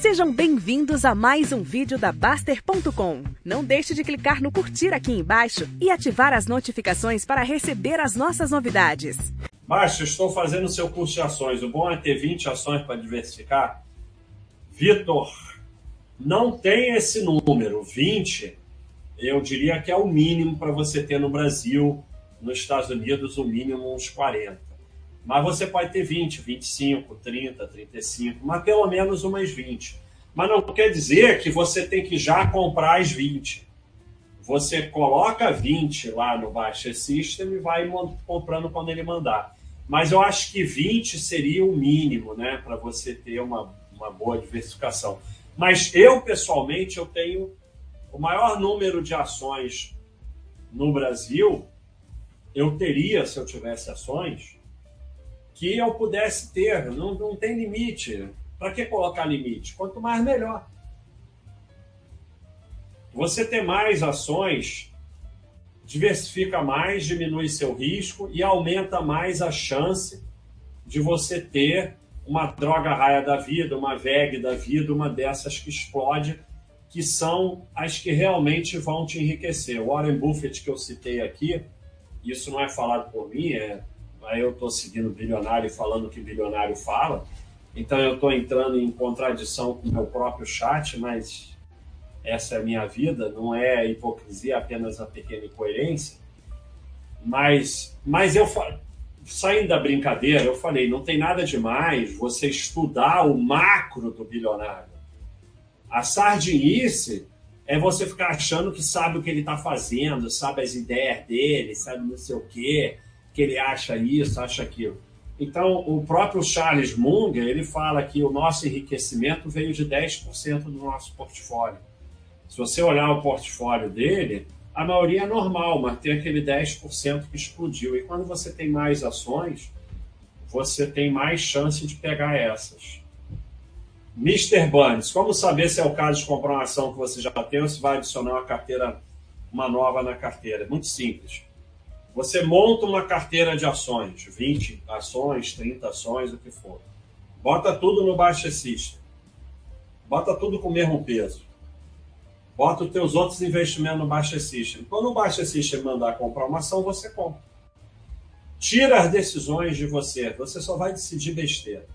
Sejam bem-vindos a mais um vídeo da Baster.com. Não deixe de clicar no curtir aqui embaixo e ativar as notificações para receber as nossas novidades. Baixo, estou fazendo o seu curso de ações. O bom é ter 20 ações para diversificar. Vitor, não tem esse número. 20, eu diria que é o mínimo para você ter no Brasil. Nos Estados Unidos, o mínimo uns 40. Mas você pode ter 20, 25, 30, 35, mas pelo menos umas 20. Mas não quer dizer que você tem que já comprar as 20. Você coloca 20 lá no Baixa System e vai comprando quando ele mandar. Mas eu acho que 20 seria o mínimo, né, para você ter uma, uma boa diversificação. Mas eu, pessoalmente, eu tenho o maior número de ações no Brasil, eu teria, se eu tivesse ações, que eu pudesse ter. Não, não tem limite. Para que colocar limite? Quanto mais, melhor. Você ter mais ações diversifica mais, diminui seu risco e aumenta mais a chance de você ter uma droga raia da vida, uma VEG da vida, uma dessas que explode, que são as que realmente vão te enriquecer. O Warren Buffett que eu citei aqui, isso não é falado por mim, é Aí eu estou seguindo bilionário e falando que bilionário fala. Então eu estou entrando em contradição com o meu próprio chat, mas essa é a minha vida, não é hipocrisia, apenas a pequena incoerência. Mas, mas eu saindo da brincadeira, eu falei, não tem nada demais você estudar o macro do bilionário. A sardinice é você ficar achando que sabe o que ele está fazendo, sabe as ideias dele, sabe não sei o quê que ele acha isso, acha aquilo. Então, o próprio Charles Munger, ele fala que o nosso enriquecimento veio de 10% do nosso portfólio. Se você olhar o portfólio dele, a maioria é normal, mas tem aquele 10% que explodiu. E quando você tem mais ações, você tem mais chance de pegar essas. Mr. Burns, como saber se é o caso de comprar uma ação que você já tem ou se vai adicionar uma carteira, uma nova na carteira? Muito simples. Você monta uma carteira de ações, 20 ações, 30 ações, o que for. Bota tudo no Baixa System. Bota tudo com o mesmo peso. Bota os teus outros investimentos no Baixa System. Quando o Baixa System mandar comprar uma ação, você compra. Tira as decisões de você. Você só vai decidir besteira.